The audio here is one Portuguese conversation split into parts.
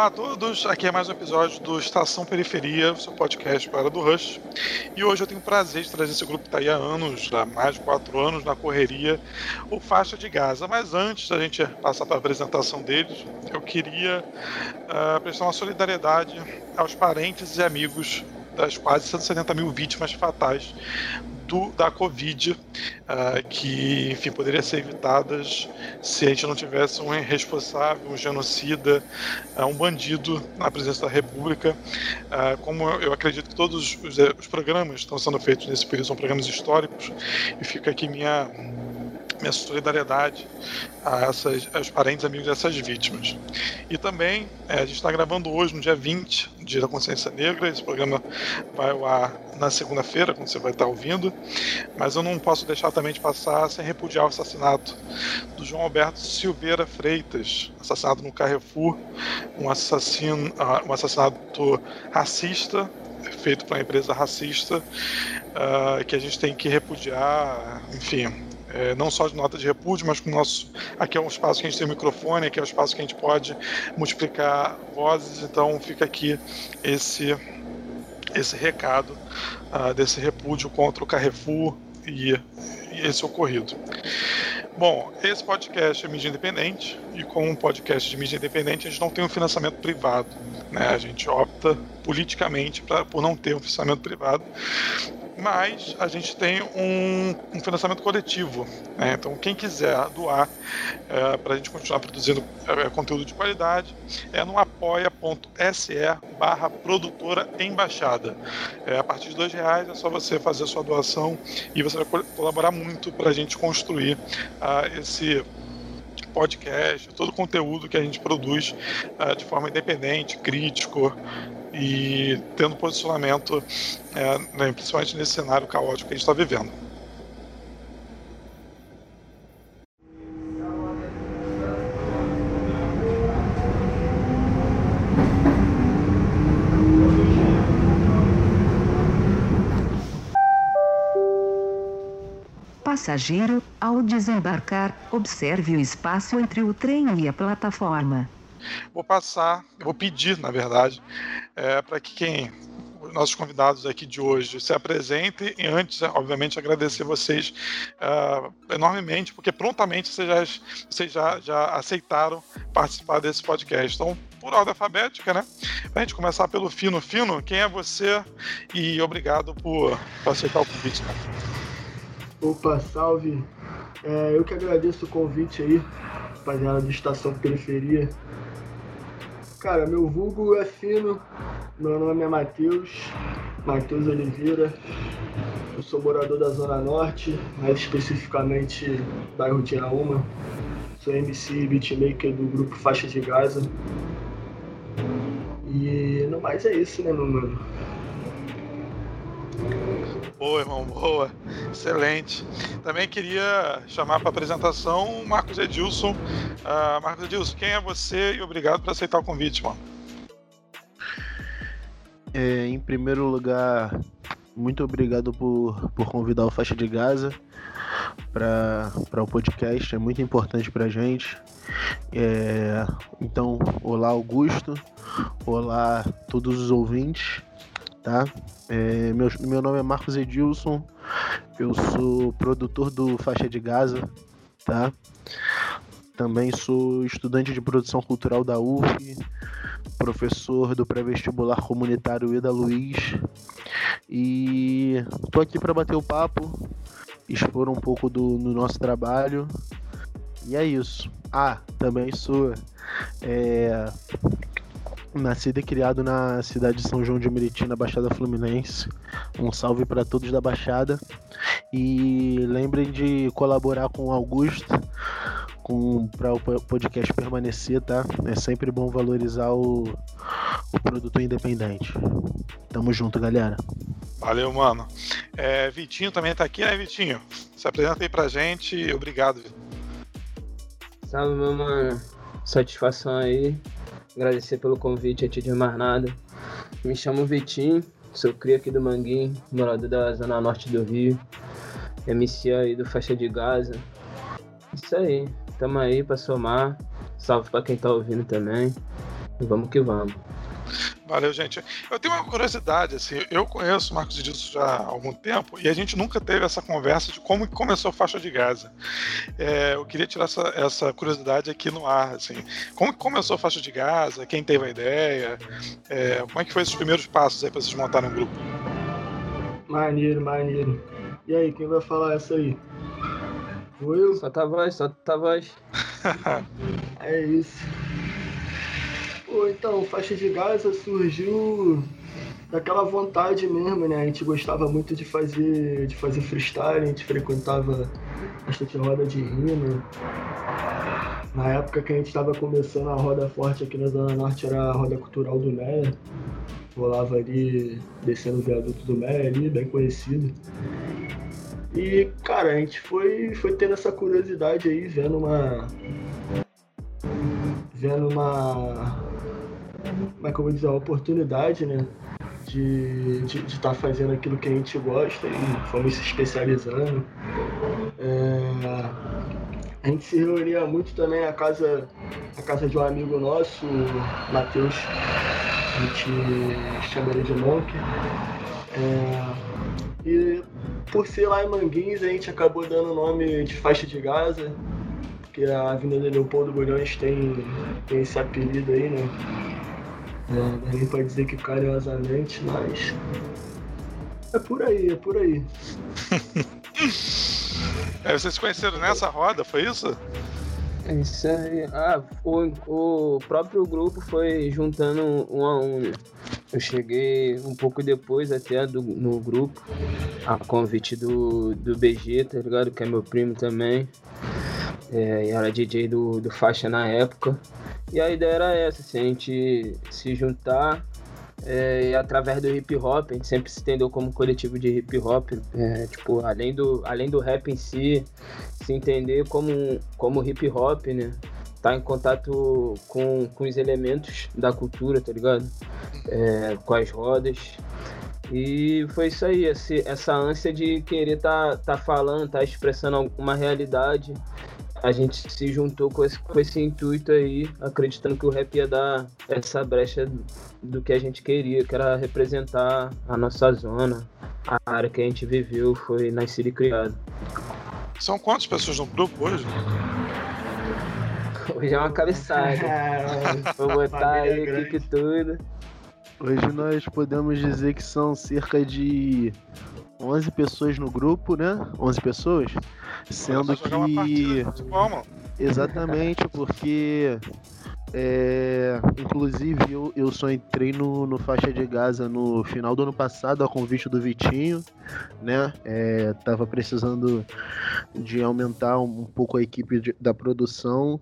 Olá a todos, aqui é mais um episódio do Estação Periferia, seu podcast para do Rush. E hoje eu tenho o prazer de trazer esse grupo que está aí há anos, há mais de quatro anos, na correria, o Faixa de Gaza. Mas antes da gente passar para a apresentação deles, eu queria uh, prestar uma solidariedade aos parentes e amigos das quase 170 mil vítimas fatais do, da Covid, uh, que, enfim, poderiam ser evitadas se a gente não tivesse um responsável, um genocida, uh, um bandido na presença da República. Uh, como eu acredito que todos os, os programas estão sendo feitos nesse período são programas históricos, e fica aqui minha minha solidariedade a essas, aos parentes e amigos dessas vítimas. E também, é, a gente está gravando hoje, no dia 20, Dia da Consciência Negra. Esse programa vai ao ar na segunda-feira, quando você vai estar ouvindo. Mas eu não posso deixar também de passar sem repudiar o assassinato do João Alberto Silveira Freitas, assassinado no Carrefour, um, assassino, uh, um assassinato racista feito por uma empresa racista uh, que a gente tem que repudiar, enfim, é, não só de nota de repúdio, mas com o nosso. Aqui é um espaço que a gente tem microfone, aqui é um espaço que a gente pode multiplicar vozes, então fica aqui esse, esse recado uh, desse repúdio contra o Carrefour e, e esse ocorrido. Bom, esse podcast é mídia independente e como um podcast de mídia independente a gente não tem um financiamento privado, né? A gente opta politicamente pra, por não ter um financiamento privado mas a gente tem um, um financiamento coletivo. Né? Então, quem quiser doar é, para a gente continuar produzindo é, conteúdo de qualidade é no apoia.se barra produtora embaixada. É, a partir de dois reais é só você fazer a sua doação e você vai colaborar muito para a gente construir uh, esse podcast, todo o conteúdo que a gente produz uh, de forma independente, crítico e tendo posicionamento, é, né, principalmente nesse cenário caótico que a gente está vivendo. Passageiro, ao desembarcar, observe o espaço entre o trem e a plataforma. Vou passar, vou pedir, na verdade, é, para que quem nossos convidados aqui de hoje se apresentem e antes, obviamente, agradecer vocês uh, enormemente, porque prontamente vocês, já, vocês já, já aceitaram participar desse podcast. Então, por ordem alfabética, né? Para a gente começar pelo Fino. Fino, quem é você? E obrigado por, por aceitar o convite. Né? Opa, salve! É, eu que agradeço o convite aí, rapaziada do Estação Periferia. Cara, meu vulgo é fino, meu nome é Matheus, Matheus Oliveira. Eu sou morador da Zona Norte, mais especificamente bairro de Auma. Sou MC e beatmaker do grupo Faixa de Gaza. E no mais é isso, né, meu mano? Boa, irmão, boa. Excelente. Também queria chamar para apresentação o Marcos Edilson. Uh, Marcos Edilson, quem é você e obrigado por aceitar o convite, mano. É, em primeiro lugar, muito obrigado por, por convidar o Faixa de Gaza para o podcast, é muito importante para a gente. É, então, olá Augusto, olá todos os ouvintes tá? É, meu, meu nome é Marcos Edilson, eu sou produtor do Faixa de Gaza, tá? Também sou estudante de produção cultural da UF, professor do pré-vestibular comunitário Ida Luiz e tô aqui para bater o papo, expor um pouco do, do nosso trabalho e é isso. Ah, também sou é, Nascido e criado na cidade de São João de Meriti, na Baixada Fluminense. Um salve para todos da Baixada. E lembrem de colaborar com o Augusto para o podcast permanecer, tá? É sempre bom valorizar o, o produto independente. Tamo junto, galera. Valeu, mano. É, Vitinho também tá aqui, né, Vitinho? Se apresenta aí pra gente. Obrigado. Salve, meu mano. Satisfação aí agradecer pelo convite antes de mais nada. Me chamo Vitinho, sou cria aqui do Manguinho, morador da zona norte do Rio, MC aí do Faixa de Gaza. Isso aí, tamo aí pra somar. Salve pra quem tá ouvindo também. Vamos que vamos. Valeu, gente. Eu tenho uma curiosidade, assim, eu conheço o Marcos Edilson já há algum tempo e a gente nunca teve essa conversa de como começou a faixa de Gaza. É, eu queria tirar essa, essa, curiosidade aqui no ar, assim. Como começou a faixa de Gaza? Quem teve a ideia? É, como é que foi esses primeiros passos aí para vocês montarem um grupo? Maneiro, maneiro. E aí, quem vai falar essa aí? Vou eu? Só tá voz, só tá voz. é isso. Então, Faixa de Gaza surgiu daquela vontade mesmo, né? A gente gostava muito de fazer, de fazer freestyle, a gente frequentava bastante roda de rima. Na época que a gente estava começando a roda forte aqui na Zona Norte era a roda cultural do Meia. Rolava ali, descendo o viaduto do Meia ali, bem conhecido. E, cara, a gente foi, foi tendo essa curiosidade aí, vendo uma. Vendo uma como é que eu vou dizer, uma oportunidade, né? De estar de, de tá fazendo aquilo que a gente gosta e fomos se especializando. É, a gente se reunia muito também na casa, na casa de um amigo nosso, Matheus, a gente chama ele de Monk. É, e por ser lá em Manguins, a gente acabou dando o nome de faixa de Gaza, porque a Avenida Leopoldo Bulhões tem, tem esse apelido aí, né? É, ninguém pode dizer que carinhosamente, mas. É por aí, é por aí. é, vocês se conheceram nessa roda, foi isso? Isso aí. Ah, o, o próprio grupo foi juntando um a um. Né? Eu cheguei um pouco depois até do, no grupo, a convite do, do BG, tá ligado? Que é meu primo também. É, era DJ do, do faixa na época. E a ideia era essa, assim, a gente se juntar é, e através do hip hop, a gente sempre se entendeu como coletivo de hip hop, é, tipo, além do, além do rap em si, se entender como, como hip hop, né? Tá em contato com, com os elementos da cultura, tá ligado? É, com as rodas. E foi isso aí, esse, essa ânsia de querer tá, tá falando, tá expressando uma realidade a gente se juntou com esse, com esse intuito aí, acreditando que o rap ia dar essa brecha do que a gente queria, que era representar a nossa zona, a área que a gente viveu, foi nascido e criado. São quantas pessoas no grupo hoje? Hoje é uma cabeçada. Vou botar aí o que tudo. Hoje nós podemos dizer que são cerca de 11 pessoas no grupo, né? 11 pessoas. Sendo que. Exatamente, porque. É, inclusive eu, eu só entrei no, no faixa de Gaza no final do ano passado a convite do Vitinho, né? É, tava precisando de aumentar um, um pouco a equipe de, da produção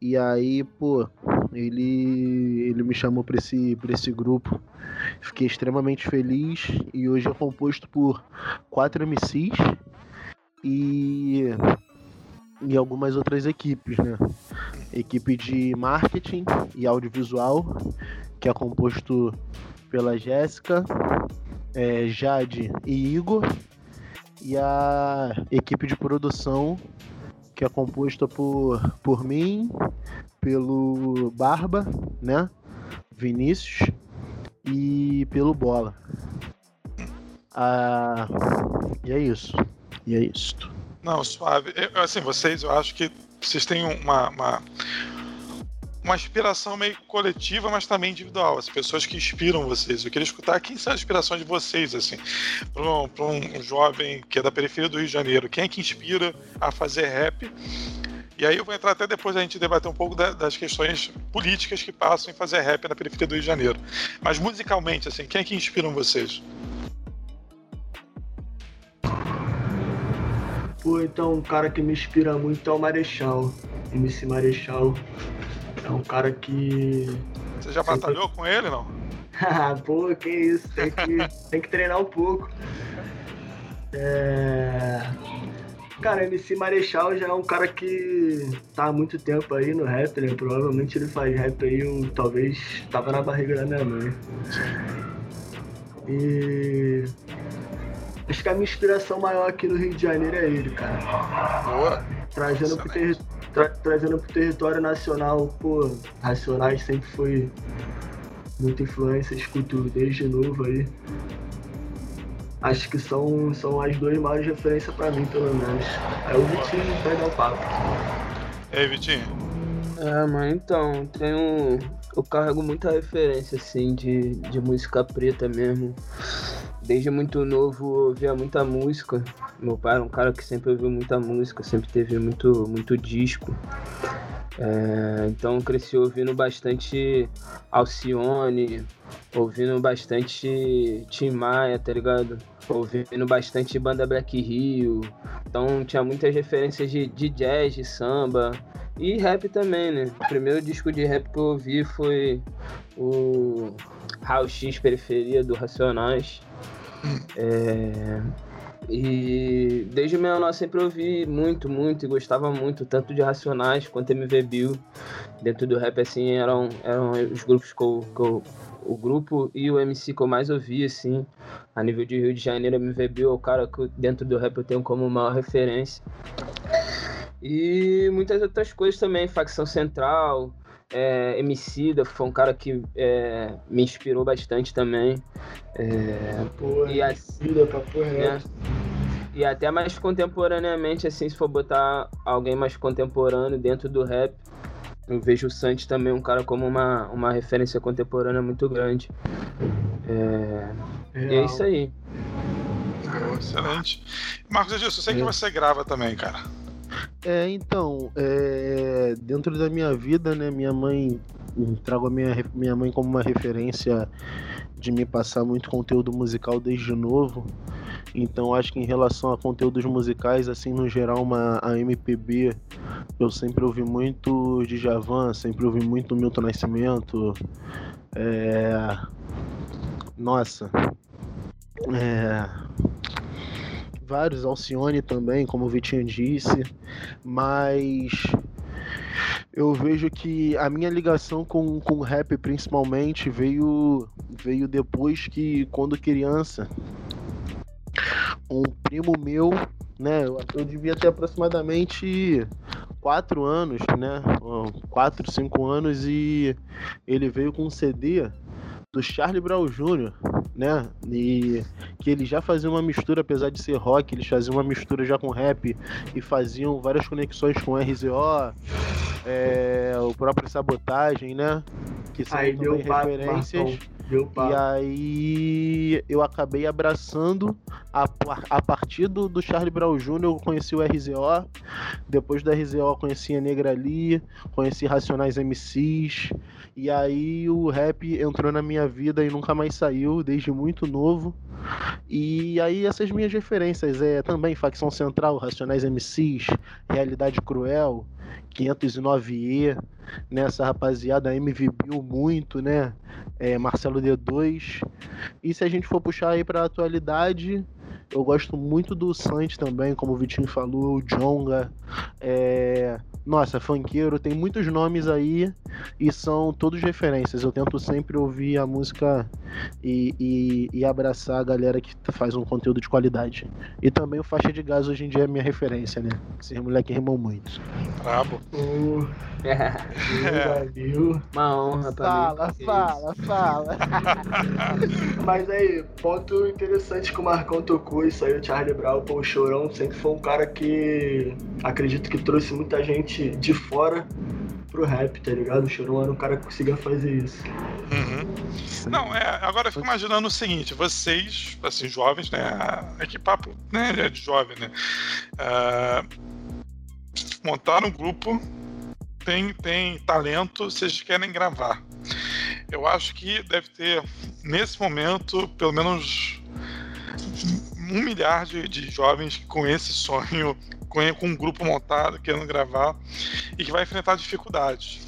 e aí, pô, ele, ele me chamou para esse, esse grupo. Fiquei extremamente feliz e hoje é composto por quatro MCs e, e algumas outras equipes, né? Equipe de marketing e audiovisual, que é composto pela Jéssica, é, Jade e Igor, e a equipe de produção, que é composta por, por mim, pelo Barba, né? Vinícius e pelo Bola. Ah, e é isso. E é isto. Não, suave. Eu, assim, vocês, eu acho que vocês têm uma, uma, uma inspiração meio coletiva, mas também individual. As pessoas que inspiram vocês. Eu queria escutar quem são as inspirações de vocês, assim, para um, um jovem que é da periferia do Rio de Janeiro. Quem é que inspira a fazer rap? E aí eu vou entrar até depois a gente debater um pouco da, das questões políticas que passam em fazer rap na periferia do Rio de Janeiro. Mas musicalmente, assim, quem é que inspiram vocês? Pô, então um cara que me inspira muito é o Marechal. MC Marechal. É um cara que. Você já Sempre... batalhou com ele, não? Pô, que isso, tem que, tem que treinar um pouco. É... Cara, MC Marechal já é um cara que tá há muito tempo aí no rap, né? Provavelmente ele faz rap aí, um, talvez tava na barriga da minha mãe. E Acho que a minha inspiração maior aqui no Rio de Janeiro é ele, cara. Boa. Trazendo pro, tra trazendo pro território nacional, pô, Racionais sempre foi muita influência, escuto desde novo aí. Acho que são, são as duas maiores referências pra mim, pelo menos. Aí o Vitinho vai dar o papo. E aí, Vitinho? É, mas então, tenho. Eu carrego muita referência, assim, de, de música preta mesmo. Desde muito novo eu ouvia muita música. Meu pai era um cara que sempre ouviu muita música, sempre teve muito, muito disco. É, então cresci ouvindo bastante Alcione, ouvindo bastante Tim Maia, tá ligado? Ouvindo bastante banda Black Rio. Então tinha muitas referências de, de jazz, de samba e rap também, né? O primeiro disco de rap que eu ouvi foi o Raul X Periferia do Racionais. É... E desde menor sempre ouvi muito, muito e gostava muito, tanto de Racionais quanto MV Bill. Dentro do rap, assim, eram, eram os grupos que eu, que eu, O grupo e o MC que eu mais ouvia, assim, a nível de Rio de Janeiro, MV Bill é o cara que dentro do rap eu tenho como maior referência. E muitas outras coisas também, Facção Central, é, Emicida foi um cara que é, me inspirou bastante também. É, Pô, e, a, Emicida, papo né? reto. e até mais contemporaneamente, assim, se for botar alguém mais contemporâneo dentro do rap, eu vejo o Santi também um cara como uma, uma referência contemporânea muito grande. É, e é isso aí. Excelente. Marcos Edilson, eu sei que É. você grava também, cara. É, então, é, dentro da minha vida, né, minha mãe, trago a minha, minha mãe como uma referência de me passar muito conteúdo musical desde novo. Então, acho que em relação a conteúdos musicais, assim, no geral, uma, a MPB, eu sempre ouvi muito de Javan, sempre ouvi muito Milton Nascimento. É, nossa. É, vários, Alcione também, como o Vitinho disse, mas eu vejo que a minha ligação com, com o rap principalmente veio, veio depois que, quando criança, um primo meu, né, eu, eu devia ter aproximadamente quatro anos, né, quatro, cinco anos, e ele veio com um CD do Charlie Brown Jr., né, e que eles já faziam uma mistura, apesar de ser rock, eles faziam uma mistura já com rap e faziam várias conexões com RZO, é, o próprio Sabotagem, né? Que são Aí também papo, referências. Deu E papo. aí eu acabei abraçando a, a partir do, do Charlie Brown Jr. eu conheci o RZO. Depois do RZO eu conheci a Negra Lee, conheci Racionais MCs. E aí o rap entrou na minha vida e nunca mais saiu, desde muito novo. E aí essas minhas referências é também Facção Central, Racionais MCs, Realidade Cruel, 509E, nessa rapaziada MV muito, né? É, Marcelo D2. E se a gente for puxar aí pra atualidade, eu gosto muito do Santi também, como o Vitinho falou, o Jonga. É... Nossa, funkeiro, tem muitos nomes aí e são todos referências. Eu tento sempre ouvir a música e, e, e abraçar a galera que faz um conteúdo de qualidade. E também o Faixa de Gás hoje em dia é minha referência, né? Esses moleques rimam muito. Brabo. Pô, valeu. Uma honra pra Fala, mim. Que fala, fala. Mas aí, ponto interessante que o Marcão tocou, isso aí, o Charlie Brown, o Chorão sempre foi um cara que acredito que trouxe muita gente de fora pro rap, tá ligado? O Chorão era um cara que conseguia fazer isso. Uhum. Não, é, agora eu fico imaginando o seguinte, vocês, assim, jovens, né? Aqui papo, né? É de jovem, né? ah, montaram um grupo, tem, tem talento, vocês querem gravar. Eu acho que deve ter, nesse momento, pelo menos um milhar de, de jovens com esse sonho, com, com um grupo montado, querendo gravar, e que vai enfrentar dificuldades.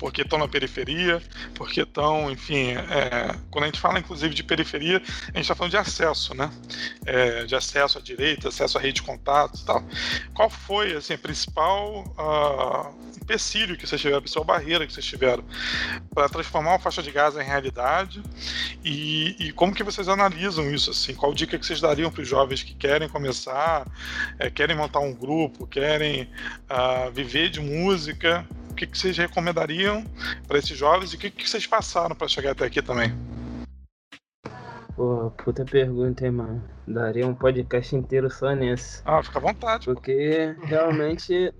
Porque estão na periferia, porque estão, enfim, é, quando a gente fala inclusive de periferia, a gente está falando de acesso, né? É, de acesso à direita, acesso à rede de contatos e tal. Qual foi, assim, a principal uh, empecilho que vocês tiveram, a principal barreira que vocês tiveram para transformar uma faixa de Gaza em realidade e, e, como que vocês analisam isso, assim? Qual dica que vocês dariam para os jovens que querem começar, é, querem montar um grupo, querem uh, viver de música? O que, que vocês recomendariam para esses jovens e o que, que vocês passaram para chegar até aqui também? Pô, puta pergunta, hein, mano. Daria um podcast inteiro só nessa. Ah, fica à vontade. Porque realmente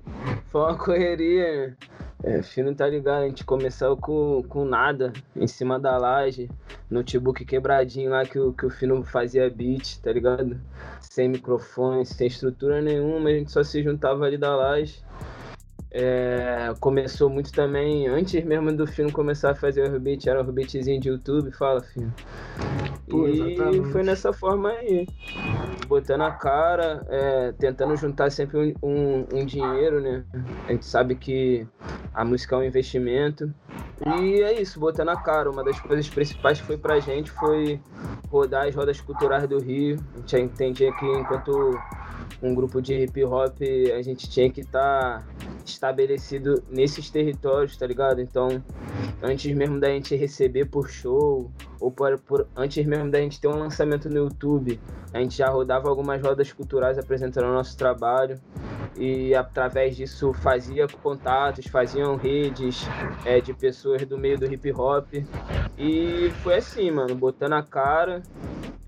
foi uma correria. É, Fino tá ligado, a gente começou com, com nada, em cima da laje, notebook quebradinho lá que o, que o Fino fazia beat, tá ligado? Sem microfone, sem estrutura nenhuma, a gente só se juntava ali da laje é, começou muito também, antes mesmo do filme começar a fazer o beat, era o beatzinho de YouTube, fala, filho. Pô, e exatamente. foi nessa forma aí. Botando a cara, é, tentando juntar sempre um, um, um, dinheiro, né? A gente sabe que a música é um investimento. E é isso, botando a cara. Uma das coisas principais que foi pra gente foi rodar as rodas culturais do Rio. A gente entendia que enquanto um grupo de hip hop, a gente tinha que estar tá estabelecido nesses territórios, tá ligado? Então, antes mesmo da gente receber por show, ou por, por, antes mesmo da gente ter um lançamento no YouTube, a gente já rodava algumas rodas culturais apresentando o nosso trabalho e através disso fazia contatos, faziam redes é, de pessoas do meio do hip hop e foi assim, mano, botando a cara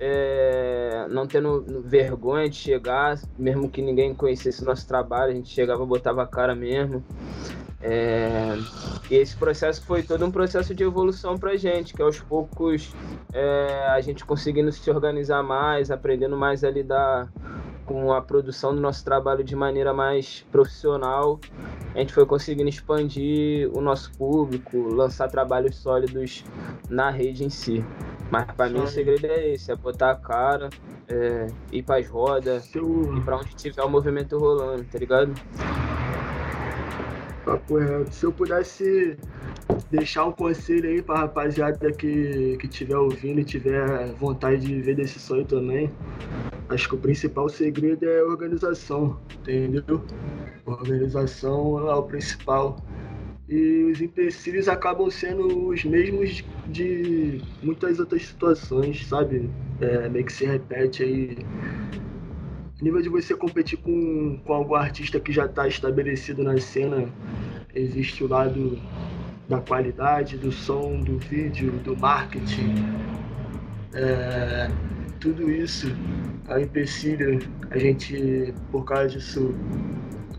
é, não tendo vergonha de chegar, mesmo que ninguém conhecesse o nosso trabalho, a gente chegava, botava a cara mesmo. É, e esse processo foi todo um processo de evolução pra gente, que aos poucos é, a gente conseguindo se organizar mais, aprendendo mais a lidar com a produção do nosso trabalho de maneira mais profissional, a gente foi conseguindo expandir o nosso público, lançar trabalhos sólidos na rede em si. Mas pra mim o segredo é esse, é botar a cara, é, ir pras rodas, Seu... ir pra onde tiver o movimento rolando, tá ligado? Papo reto. Se eu pudesse deixar um conselho aí pra rapaziada que, que tiver ouvindo e tiver vontade de viver desse sonho também, acho que o principal segredo é organização, entendeu? Organização é o principal. E os empecilhos acabam sendo os mesmos de muitas outras situações, sabe? É, meio que se repete aí. Nível de você competir com, com algum artista que já está estabelecido na cena, existe o lado da qualidade, do som, do vídeo, do marketing. É, tudo isso é um empecilho. A gente, por causa disso,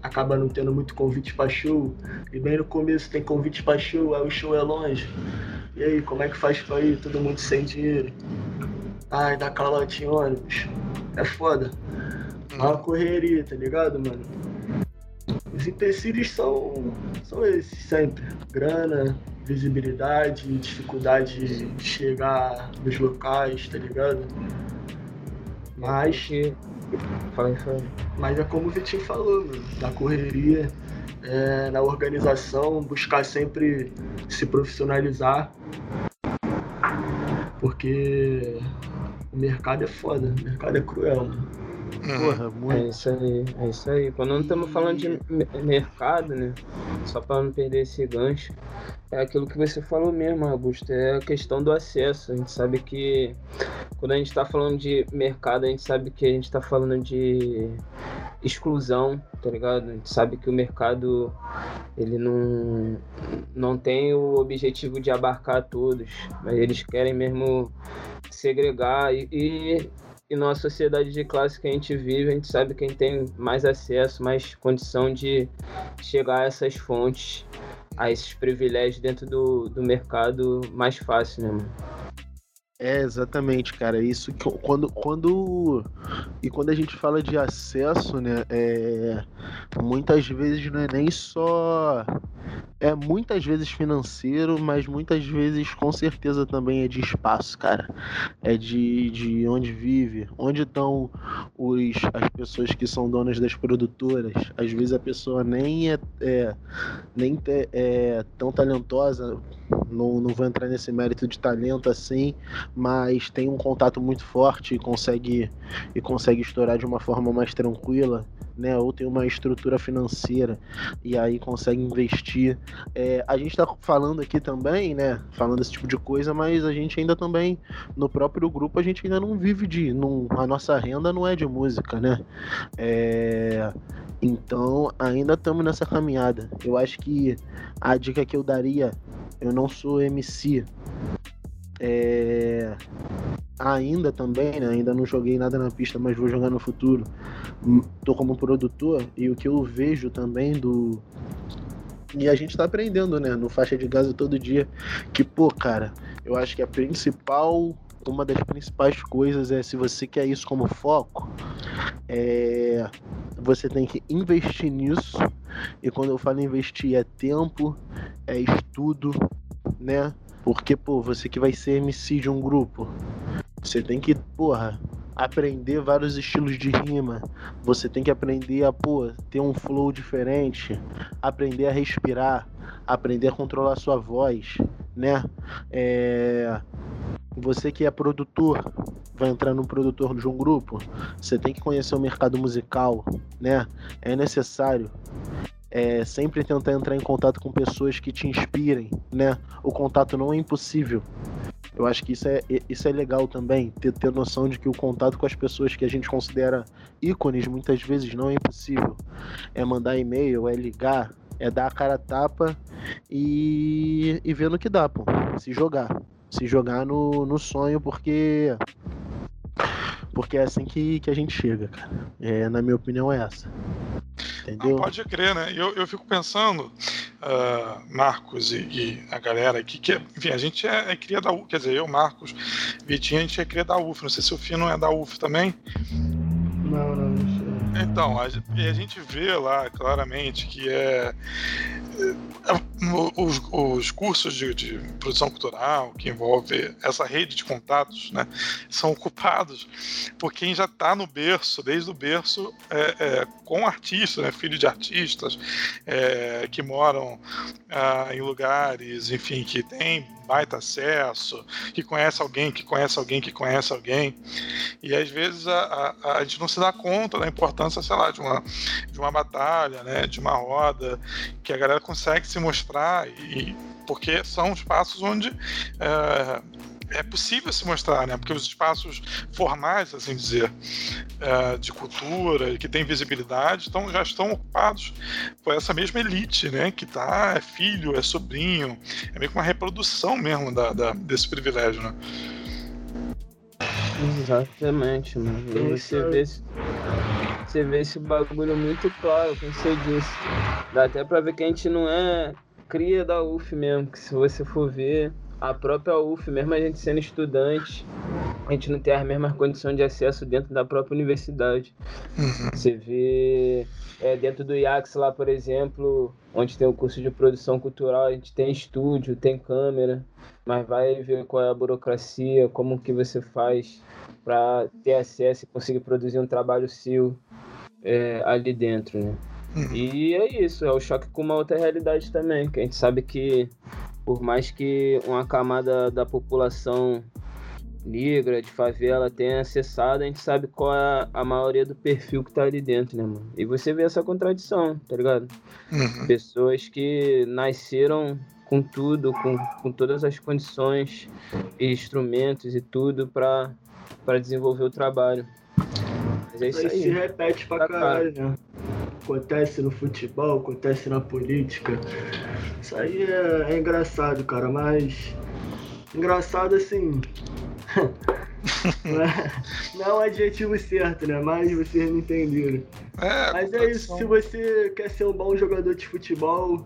acaba não tendo muito convite para show. E bem no começo tem convite para show, aí o show é longe. E aí, como é que faz pra ir? Todo mundo sem dinheiro. Ai, dá calote em ônibus. É foda. É uma correria, tá ligado, mano? Os empecilhos são, são esses sempre. Grana, visibilidade, dificuldade de chegar nos locais, tá ligado? Mas Fala fala. Mas é como o Vitinho falou, mano, na correria, é, na organização, buscar sempre se profissionalizar. Porque o mercado é foda, o mercado é cruel, mano. Porra, muito. É isso aí, é isso aí. Quando não estamos falando de mercado, né? Só para não perder esse gancho, é aquilo que você falou mesmo, Augusto, é a questão do acesso. A gente sabe que quando a gente está falando de mercado, a gente sabe que a gente está falando de exclusão, tá ligado? A gente sabe que o mercado ele não, não tem o objetivo de abarcar todos, mas eles querem mesmo segregar e, e e numa sociedade de classe que a gente vive, a gente sabe quem tem mais acesso, mais condição de chegar a essas fontes a esses privilégios dentro do, do mercado mais fácil, né, mano? É, exatamente, cara. Isso que quando, quando e quando a gente fala de acesso, né, é, muitas vezes não é nem só é muitas vezes financeiro, mas muitas vezes com certeza também é de espaço, cara. É de, de onde vive, onde estão os, as pessoas que são donas das produtoras. Às vezes a pessoa nem é, é nem te, é tão talentosa, não, não vou entrar nesse mérito de talento assim, mas tem um contato muito forte e consegue, e consegue estourar de uma forma mais tranquila né, ou tem uma estrutura financeira e aí consegue investir. É, a gente está falando aqui também, né, falando desse tipo de coisa, mas a gente ainda também, no próprio grupo, a gente ainda não vive de. Não, a nossa renda não é de música, né? É, então ainda estamos nessa caminhada. Eu acho que a dica que eu daria, eu não sou MC, é, ainda também, né? Ainda não joguei nada na pista, mas vou jogar no futuro. Hum, tô como produtor e o que eu vejo também do. E a gente tá aprendendo, né? No faixa de gás todo dia. Que, pô, cara, eu acho que a principal. Uma das principais coisas é se você quer isso como foco, é, você tem que investir nisso. E quando eu falo investir, é tempo, é estudo, né? Porque, pô, você que vai ser MC de um grupo, você tem que, porra, aprender vários estilos de rima. Você tem que aprender a, pô, ter um flow diferente, aprender a respirar, aprender a controlar sua voz, né? É... Você que é produtor, vai entrar no produtor de um grupo, você tem que conhecer o mercado musical, né? É necessário é, sempre tentar entrar em contato com pessoas que te inspirem, né? O contato não é impossível. Eu acho que isso é, isso é legal também, ter, ter noção de que o contato com as pessoas que a gente considera ícones muitas vezes não é impossível. É mandar e-mail, é ligar, é dar a cara a tapa e, e ver no que dá, pô. Se jogar. Se jogar no, no sonho, porque. Porque é assim que, que a gente chega, cara. É, na minha opinião, é essa. Entendeu? Não, pode crer, né? Eu, eu fico pensando, uh, Marcos e, e, a galera aqui, que, enfim, a gente é, é cria da UF, quer dizer, eu, Marcos, Vitinho, a gente é cria da UF. Não sei se o Fino é da UF também. Não, não, não sei. Então, a, a gente vê lá claramente que é os, os cursos de, de, produção cultural que envolve essa rede de contatos, né, são ocupados por quem já está no berço, desde o berço, é, é, com artistas, né, filhos de artistas é, que moram ah, em lugares, enfim, que tem baita acesso, que conhece alguém, que conhece alguém, que conhece alguém, e às vezes a, a, a gente não se dá conta da importância, sei lá, de uma, de uma batalha, né, de uma roda, que a galera consegue se mostrar e porque são espaços onde é, é possível se mostrar, né? Porque os espaços formais, assim dizer, é, de cultura, que tem visibilidade, então já estão ocupados por essa mesma elite, né? Que tá, é filho, é sobrinho, é meio que uma reprodução mesmo da, da desse privilégio, né? Exatamente, mano. E você vê, você vê esse bagulho muito claro, como você disse. Dá até pra ver que a gente não é cria da UF mesmo, que se você for ver, a própria UF, mesmo a gente sendo estudante, a gente não tem as mesmas condições de acesso dentro da própria universidade. Uhum. Você vê é, dentro do IAX lá, por exemplo, onde tem o curso de produção cultural, a gente tem estúdio, tem câmera, mas vai ver qual é a burocracia, como que você faz para ter acesso e conseguir produzir um trabalho seu é, ali dentro, né? Uhum. E é isso, é o choque com uma outra realidade também, que a gente sabe que por mais que uma camada da população negra, de favela, tenha acessado, a gente sabe qual é a maioria do perfil que tá ali dentro, né, mano? E você vê essa contradição, tá ligado? Uhum. Pessoas que nasceram com tudo, com, com todas as condições e instrumentos e tudo para desenvolver o trabalho. Mas é isso aí. se repete pra tá caralho, né? Acontece no futebol, acontece na política. Isso aí é, é engraçado, cara, mas. Engraçado assim. não, é, um adjetivo certo, né? Mas vocês não entenderam. É, Mas é isso, se você quer ser um bom jogador de futebol,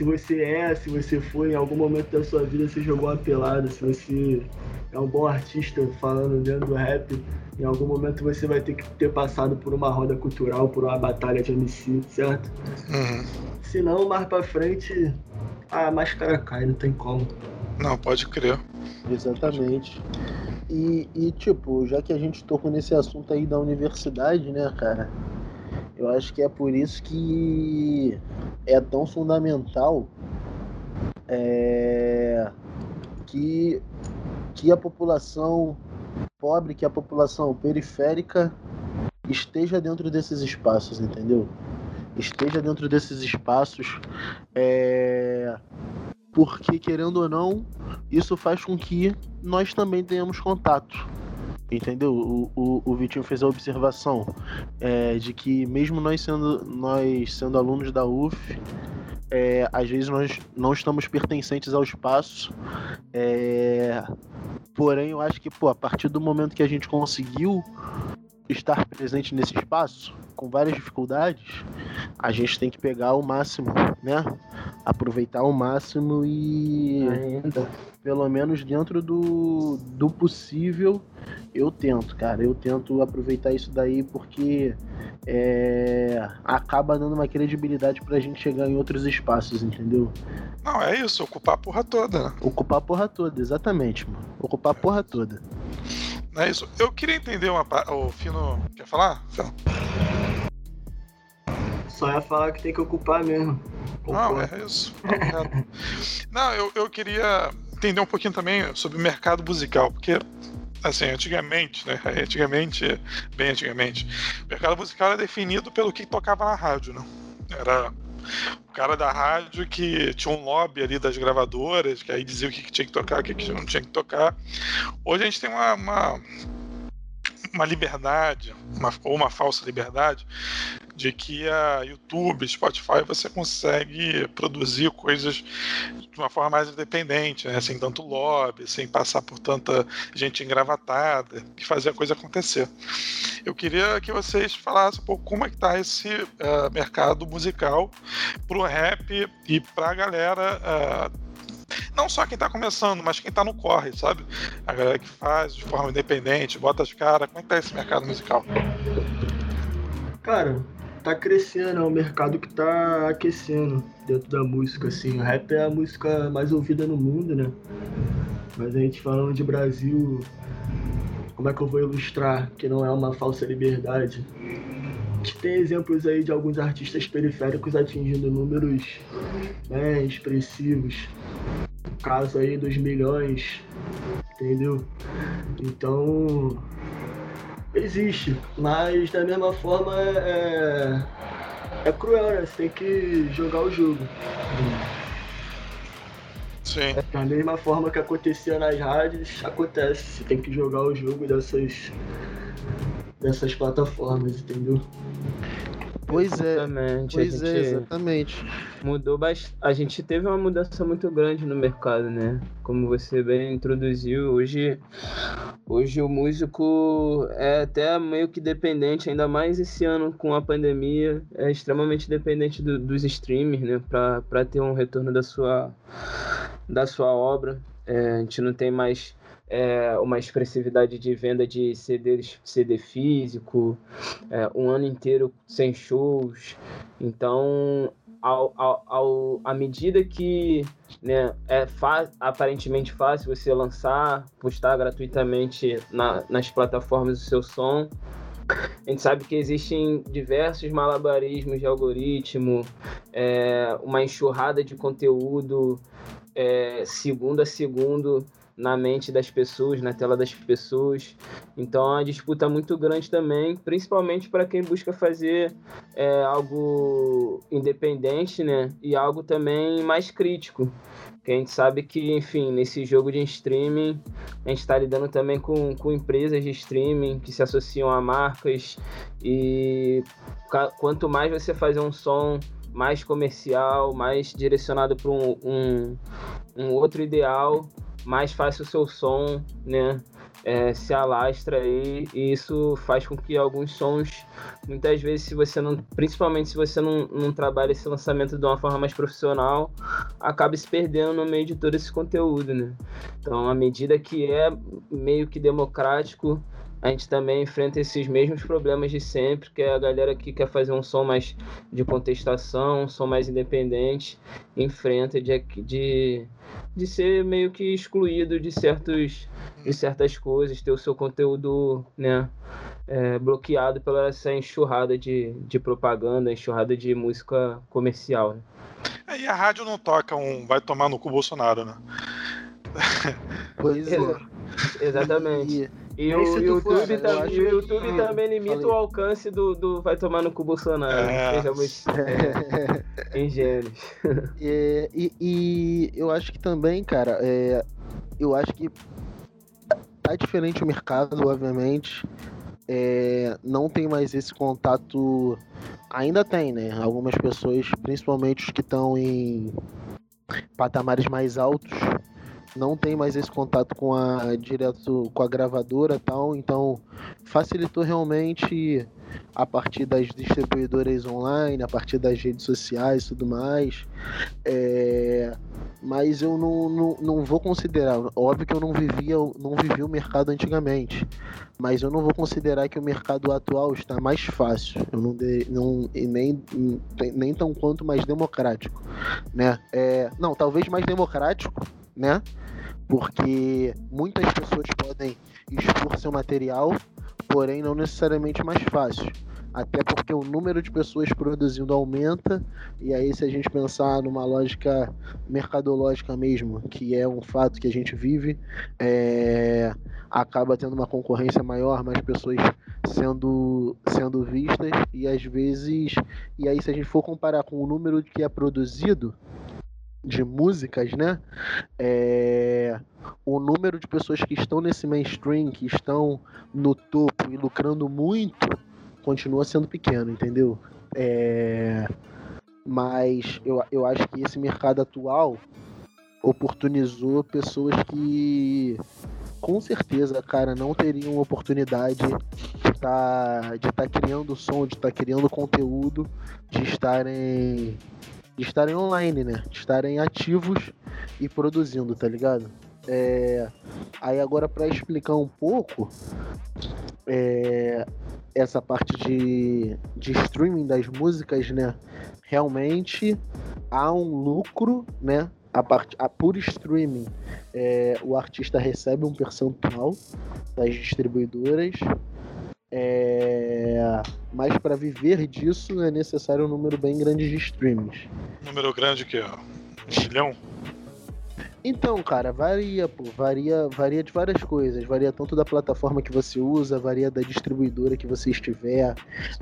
se você é, se você foi, em algum momento da sua vida você jogou uma pelada, se você é um bom artista falando dentro do rap, em algum momento você vai ter que ter passado por uma roda cultural, por uma batalha de MC, certo? Uhum. Se não, mais pra frente, a máscara cai, não tem como. Não, pode crer. Exatamente. E, e, tipo, já que a gente tocou nesse assunto aí da universidade, né, cara? Eu acho que é por isso que é tão fundamental é, que, que a população pobre, que a população periférica esteja dentro desses espaços, entendeu? Esteja dentro desses espaços, é, porque querendo ou não, isso faz com que nós também tenhamos contato. Entendeu? O, o, o Vitinho fez a observação é, de que mesmo nós sendo, nós sendo alunos da UF, é, às vezes nós não estamos pertencentes ao espaço. É, porém, eu acho que pô, a partir do momento que a gente conseguiu estar presente nesse espaço, com várias dificuldades, a gente tem que pegar o máximo, né? Aproveitar o máximo e. Ainda. Pelo menos dentro do, do possível, eu tento, cara. Eu tento aproveitar isso daí porque é, acaba dando uma credibilidade pra gente chegar em outros espaços, entendeu? Não, é isso, ocupar a porra toda, né? Ocupar a porra toda, exatamente, mano. Ocupar a porra toda. Não é isso. Eu queria entender uma. pa- O Fino. Quer falar? Fino? Só ia falar que tem que ocupar mesmo. Não, é isso. Não, eu, eu queria entender um pouquinho também sobre o mercado musical, porque, assim, antigamente, né? Antigamente, bem antigamente, o mercado musical era definido pelo que tocava na rádio, né? Era o cara da rádio que tinha um lobby ali das gravadoras, que aí dizia o que, tinha que tocar, o que, que não tinha que tocar. Hoje a gente tem uma, uma, uma liberdade, uma, ou uma falsa liberdade, de que a YouTube, Spotify, você consegue produzir coisas de uma forma mais independente, né? sem tanto lobby, sem passar por tanta gente engravatada, e fazer a coisa acontecer. Eu queria que vocês falassem um pouco como é que tá esse eh, mercado musical pro rap e pra galera. eh, não só quem tá começando, mas quem tá no corre, sabe? A galera que faz de forma independente, bota as caras. Como é que tá esse mercado musical? Cara, tá crescendo, é um mercado que tá aquecendo dentro da música, assim. O rap é a música mais ouvida no mundo, né? Mas a gente falando de Brasil, como é que eu vou ilustrar que não é uma falsa liberdade? A gente tem exemplos aí de alguns artistas periféricos atingindo números né, expressivos. O caso aí dos milhões, entendeu? Então, existe, mas da mesma forma é, é cruel, né? Você tem que jogar o jogo. Sim. Da mesma forma que acontecia nas rádios, acontece. Você tem que jogar o jogo dessas, dessas plataformas, entendeu? Pois é, Exatamente. pois a é, exatamente. mudou bastante. A gente teve uma mudança muito grande no mercado, né? Como você bem introduziu, hoje, hoje o músico é até meio que dependente, ainda mais esse ano com a pandemia, é extremamente dependente do- dos streamers, né? Para ter um retorno da sua, da sua obra. É, a gente não tem mais é, uma expressividade de venda de CDs, CD físico, é, um ano inteiro sem shows. Então, ao, ao, ao, à medida que né, é aparentemente fácil você lançar, postar gratuitamente na, nas plataformas o seu som, a gente sabe que existem diversos malabarismos de algoritmo, é, uma enxurrada de conteúdo é, segundo a segundo na mente das pessoas, na tela das pessoas. Então é uma disputa muito grande também, principalmente para quem busca fazer é, algo independente, né? E algo também mais crítico. Que a gente sabe que, enfim, nesse jogo de streaming, a gente está lidando também com, com empresas de streaming que se associam a marcas. E quanto mais você fazer um som mais comercial, mais direcionado para um, um, um outro ideal, mais fácil o seu som, né? é, se alastra aí e isso faz com que alguns sons, muitas vezes, se você não, principalmente se você não, não trabalha esse lançamento de uma forma mais profissional, acabe se perdendo no meio de todo esse conteúdo, né? Então, à medida que é meio que democrático, a gente também enfrenta esses mesmos problemas de sempre, que é a galera que quer fazer um som mais de contestação, um som mais independente, enfrenta de, de, de ser meio que excluído de, certos, de certas coisas, ter o seu conteúdo né, é, bloqueado pela essa enxurrada de, de propaganda, enxurrada de música comercial. Né? É, e a rádio não toca um vai tomar no cu Bolsonaro, né? Pois é. Exatamente. E o YouTube, for, tá, e o YouTube também limita Falei. o alcance do, do vai tomar no cu Bolsonaro. É. Sejamos é, ingênuos. É, e, e, eu acho que também, cara, é, eu acho que tá diferente o mercado, obviamente. É, não tem mais esse contato. Ainda tem, né? Algumas pessoas, principalmente os que estão em patamares mais altos, não tem mais esse contato com a direto com a gravadora tal, então facilitou realmente a partir das distribuidoras online, a partir das redes sociais tudo mais. É, mas eu não, não, não vou considerar, óbvio que eu não vivia, não vivi o mercado antigamente, mas eu não vou considerar que o mercado atual está mais fácil, eu não, de, não e nem, nem tão quanto mais democrático, né? É, não, talvez mais democrático, né? Porque muitas pessoas podem expor seu material, porém não necessariamente mais fácil. Até porque o número de pessoas produzindo aumenta, e aí, se a gente pensar numa lógica mercadológica mesmo, que é um fato que a gente vive, é... acaba tendo uma concorrência maior, mais pessoas sendo, sendo vistas, e às vezes. E aí, se a gente for comparar com o número que é produzido, de músicas, né? É, o número de pessoas que estão nesse mainstream, que estão no topo e lucrando muito, continua sendo pequeno, entendeu? É, mas eu, eu acho que esse mercado atual oportunizou pessoas que com certeza, cara, não teriam oportunidade de estar tá, de tá criando som, de estar tá criando conteúdo, de estarem de estarem online, né? De estarem ativos e produzindo, tá ligado? É... Aí agora para explicar um pouco é... essa parte de, de streaming das músicas, né? Realmente há um lucro, né? A parte, a por streaming, é... o artista recebe um percentual das distribuidoras é... Mas para viver disso é necessário um número bem grande de streams. Número grande que é? Um milhão? Então, cara, varia, pô, varia, varia de várias coisas, varia tanto da plataforma que você usa, varia da distribuidora que você estiver.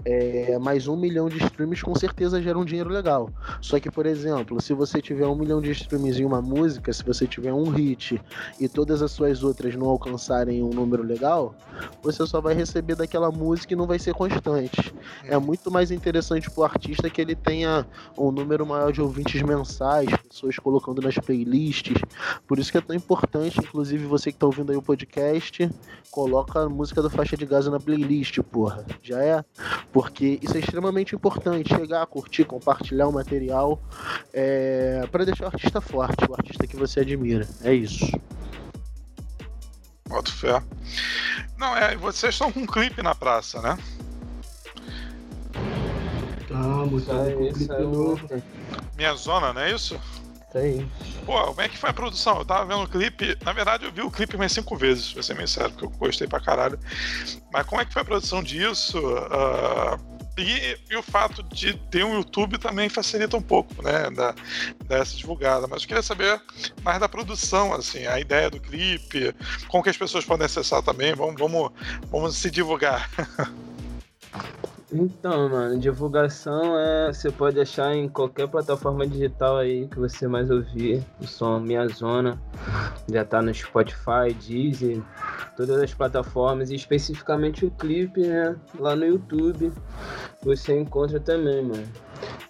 É, mais um milhão de streams com certeza gera um dinheiro legal. Só que, por exemplo, se você tiver um milhão de streams em uma música, se você tiver um hit e todas as suas outras não alcançarem um número legal, você só vai receber daquela música e não vai ser constante. É muito mais interessante pro artista que ele tenha um número maior de ouvintes mensais, pessoas colocando nas playlists por isso que é tão importante, inclusive você que tá ouvindo aí o podcast, coloca a música do Faixa de Gaza na playlist, porra. Já é? Porque isso é extremamente importante. Chegar, curtir, compartilhar o material é, para deixar o artista forte, o artista que você admira. É isso. Boto fé. Não, é, vocês estão com um clipe na praça, né? Tá, muito ah, um clipe novo. Minha zona, não é isso? Aí. Pô, como é que foi a produção? Eu tava vendo o clipe. Na verdade, eu vi o clipe mais cinco vezes, pra ser meio sério, porque eu gostei pra caralho. Mas como é que foi a produção disso? Uh, e, e, o fato de ter um YouTube também facilita um pouco, né? Da, dessa divulgada. Mas eu queria saber mais da produção, assim, a ideia do clipe, como que as pessoas podem acessar também. Vamos, vamos, vamos se divulgar. Então, mano, divulgação é. Você pode achar em qualquer plataforma digital aí que você mais ouvir. O som Minha Zona. Já tá no Spotify, Deezer, todas as plataformas. E especificamente o clipe, né? Lá no YouTube. Você encontra também, mano.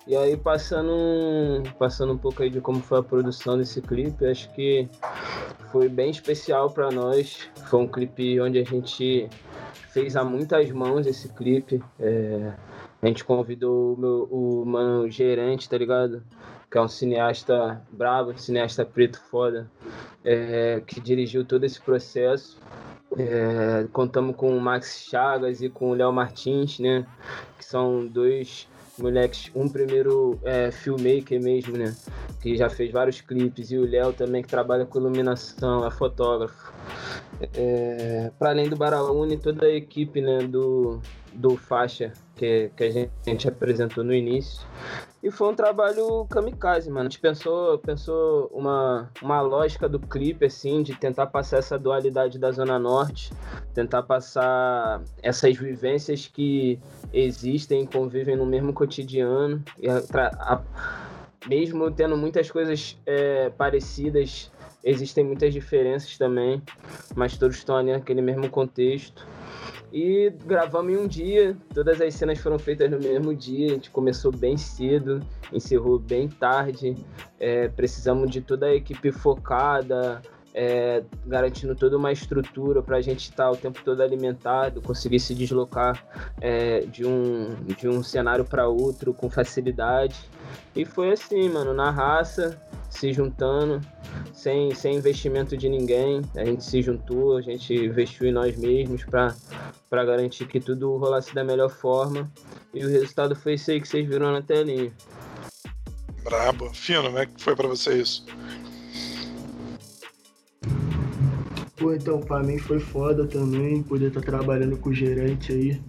E aí passando, passando um pouco aí de como foi a produção desse clipe, acho que foi bem especial para nós. Foi um clipe onde a gente fez a muitas mãos esse clipe. É, a gente convidou o, meu, o mano gerente, tá ligado? Que é um cineasta brabo, cineasta preto foda, é, que dirigiu todo esse processo. É, contamos com o Max Chagas e com o Léo Martins, né? Que são dois moleques, um primeiro é, filmmaker mesmo, né? Que já fez vários clipes, e o Léo também que trabalha com iluminação, é fotógrafo. É, para além do Baraúne, toda a equipe né, do, do Faixa que, que a gente, a gente apresentou no início. E foi um trabalho kamikaze, mano. A gente pensou, pensou uma, uma lógica do clipe, assim, de tentar passar essa dualidade da Zona Norte, tentar passar essas vivências que existem, convivem no mesmo cotidiano, e a, a, mesmo tendo muitas coisas é, parecidas, existem muitas diferenças também, mas todos estão ali naquele mesmo contexto. E gravamos em um dia, todas as cenas foram feitas no mesmo dia, a gente começou bem cedo, encerrou bem tarde, é, precisamos de toda a equipe focada, é, garantindo toda uma estrutura para a gente estar tá o tempo todo alimentado, conseguir se deslocar é, de, um, de um cenário para outro com facilidade. E foi assim, mano, na raça, se juntando, sem, sem investimento de ninguém. A gente se juntou, a gente investiu em nós mesmos para garantir que tudo rolasse da melhor forma. E o resultado foi isso aí que vocês viram na telinha. Brabo. Fino, como é que foi para você isso? Pô, então, pra mim foi foda também poder estar tá trabalhando com o gerente aí,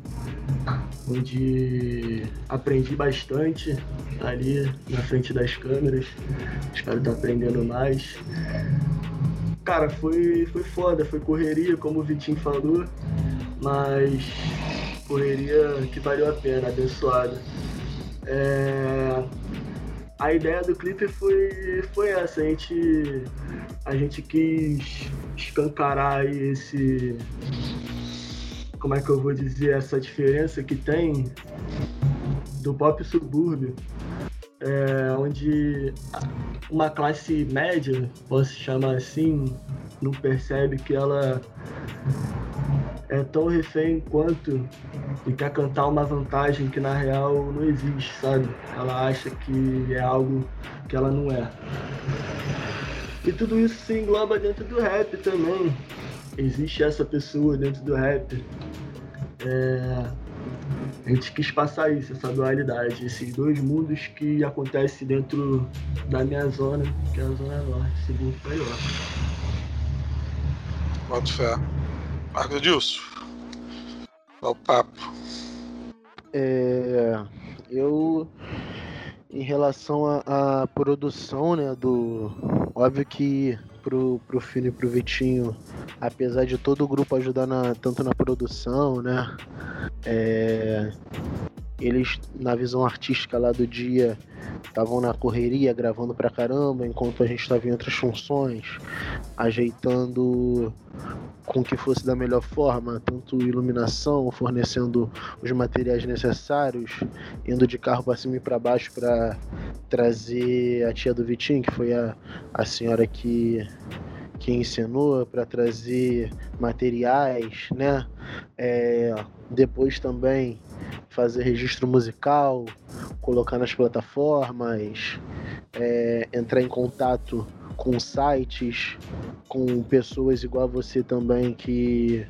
onde aprendi bastante ali na frente das câmeras. Espero estar tá aprendendo mais. Cara, foi, foi foda, foi correria, como o Vitinho falou, mas correria que valeu a pena, abençoada. É... A ideia do clipe foi, foi essa, a gente, a gente quis escancarar esse. Como é que eu vou dizer? Essa diferença que tem do pop subúrbio, é, onde uma classe média, posso chamar assim, não percebe que ela é tão refém quanto e quer cantar uma vantagem que na real não existe, sabe? Ela acha que é algo que ela não é. E tudo isso se engloba dentro do rap também. Existe essa pessoa dentro do rap. É... A gente quis passar isso, essa dualidade, esses dois mundos que acontecem dentro da minha zona, que é a Zona Norte, segundo melhor. Boto fé. Marcos Edilson, dá o papo. É, eu, em relação à produção, né, do, Óbvio que pro, pro Fino e pro Vitinho, apesar de todo o grupo ajudar na, tanto na produção, né? É, eles, na visão artística lá do dia, estavam na correria, gravando pra caramba, enquanto a gente estava em outras funções, ajeitando com que fosse da melhor forma, tanto iluminação, fornecendo os materiais necessários, indo de carro para cima e para baixo para trazer a tia do Vitinho, que foi a, a senhora que que ensinou para trazer materiais, né? É, depois também fazer registro musical, colocar nas plataformas, é, entrar em contato com sites, com pessoas igual a você também que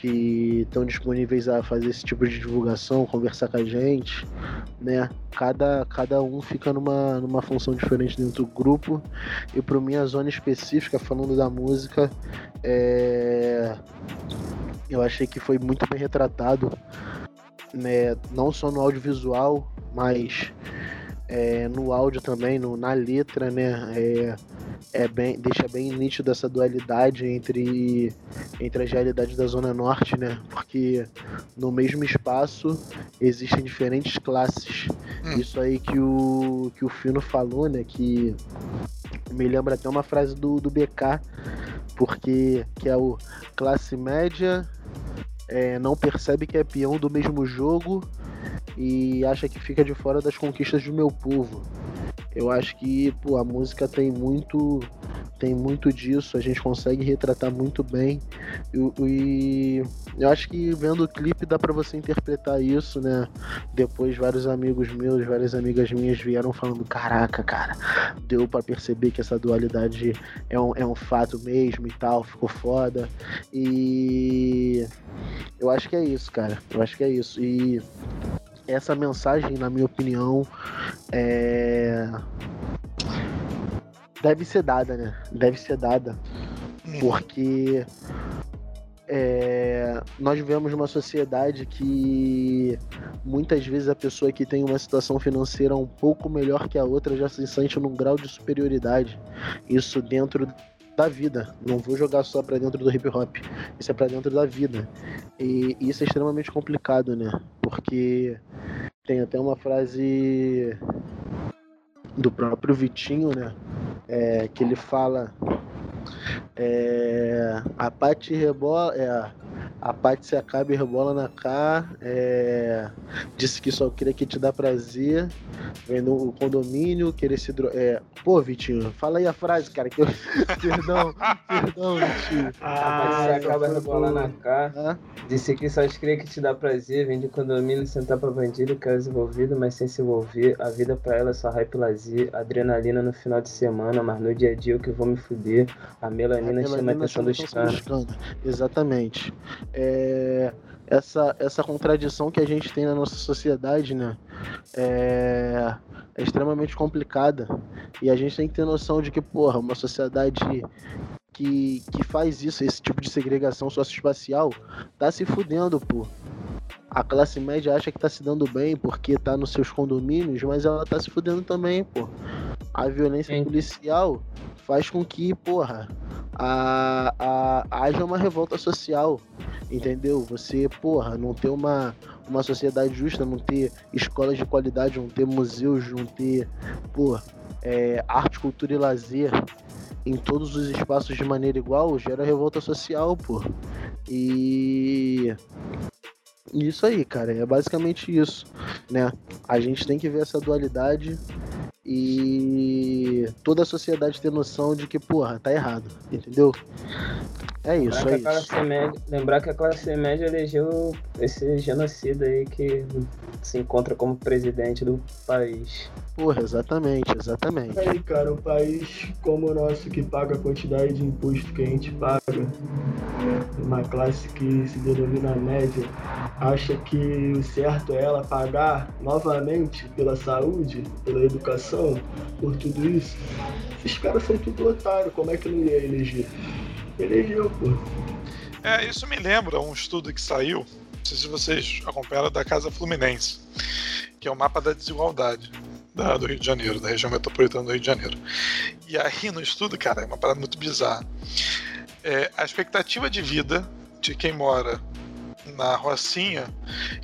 que estão disponíveis a fazer esse tipo de divulgação, conversar com a gente, né? Cada, cada um fica numa, numa função diferente dentro do grupo. E para mim a zona específica, falando da música, é... eu achei que foi muito bem retratado, né? Não só no audiovisual, mas é, no áudio também, no, na letra, né? É, é bem, deixa bem nítido essa dualidade entre, entre as realidades da Zona Norte, né? Porque no mesmo espaço existem diferentes classes. Hum. Isso aí que o, que o Fino falou, né? Que me lembra até uma frase do, do BK, porque que é o classe média é, não percebe que é peão do mesmo jogo e acha que fica de fora das conquistas do meu povo. Eu acho que pô, a música tem muito tem muito disso, a gente consegue retratar muito bem. E, e eu acho que vendo o clipe dá para você interpretar isso, né? Depois vários amigos meus, várias amigas minhas vieram falando: caraca, cara, deu para perceber que essa dualidade é um, é um fato mesmo e tal, ficou foda. E eu acho que é isso, cara. Eu acho que é isso. E essa mensagem, na minha opinião, é deve ser dada, né? Deve ser dada. Porque é, nós vivemos uma sociedade que muitas vezes a pessoa que tem uma situação financeira um pouco melhor que a outra já se sente num grau de superioridade. Isso dentro da vida. Não vou jogar só para dentro do hip hop. Isso é para dentro da vida. E, e isso é extremamente complicado, né? Porque tem até uma frase do próprio Vitinho, né? É, que ele fala é, a parte rebola. É, a parte se acaba e rebola na K. É, disse que só queria que te dá prazer. Vendo o condomínio, querer se dro... é, Pô, Vitinho, fala aí a frase, cara. Que eu... perdão, perdão, Vitinho. Ah, a parte se acaba e rebola na K. Ah? Disse que só queria que te dá prazer. Vem de condomínio, sentar pra bandido, quero envolvido, mas sem se envolver. A vida pra ela é só hype lazer. Adrenalina no final de semana, mas no dia a dia eu que vou me fuder. A melanina, a melanina chama a atenção dos caras. Exatamente é, essa, essa contradição que a gente tem na nossa sociedade, né? É, é extremamente complicada. E a gente tem que ter noção de que, porra, uma sociedade que, que faz isso, esse tipo de segregação socioespacial, tá se fudendo, pô. A classe média acha que tá se dando bem porque tá nos seus condomínios, mas ela tá se fudendo também, pô. A violência Sim. policial faz com que, porra, a, a, haja uma revolta social, entendeu? Você, porra, não ter uma, uma sociedade justa, não ter escolas de qualidade, não ter museus, não ter, porra, é, arte, cultura e lazer em todos os espaços de maneira igual, gera revolta social, pô. E isso aí, cara, é basicamente isso, né? A gente tem que ver essa dualidade e toda a sociedade ter noção de que, porra, tá errado, entendeu? É isso, lembrar é isso. Média, lembrar que a classe média elegeu esse genocida aí que se encontra como presidente do país. Porra, exatamente, exatamente. Aí, cara, um país como o nosso que paga a quantidade de imposto que a gente paga, uma classe que se denomina média, acha que o certo é ela pagar novamente pela saúde, pela educação, por tudo isso. Esses caras são tudo otário, como é que não ia eleger? Elegeu, pô. É, isso me lembra um estudo que saiu, não sei se vocês acompanharam, da Casa Fluminense, que é o mapa da desigualdade da, do Rio de Janeiro, da região metropolitana do Rio de Janeiro. E aí no estudo, cara, é uma parada muito bizarra. É, a expectativa de vida de quem mora na Rocinha